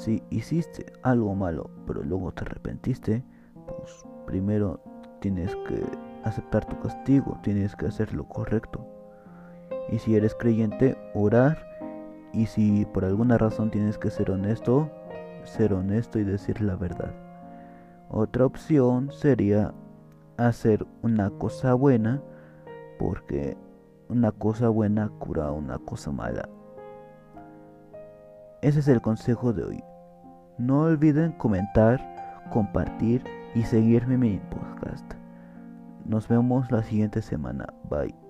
Si hiciste algo malo, pero luego te arrepentiste, pues primero tienes que aceptar tu castigo, tienes que hacer lo correcto. Y si eres creyente, orar. Y si por alguna razón tienes que ser honesto, ser honesto y decir la verdad. Otra opción sería hacer una cosa buena porque una cosa buena cura una cosa mala. Ese es el consejo de hoy. No olviden comentar, compartir y seguirme en mi podcast. Nos vemos la siguiente semana. Bye.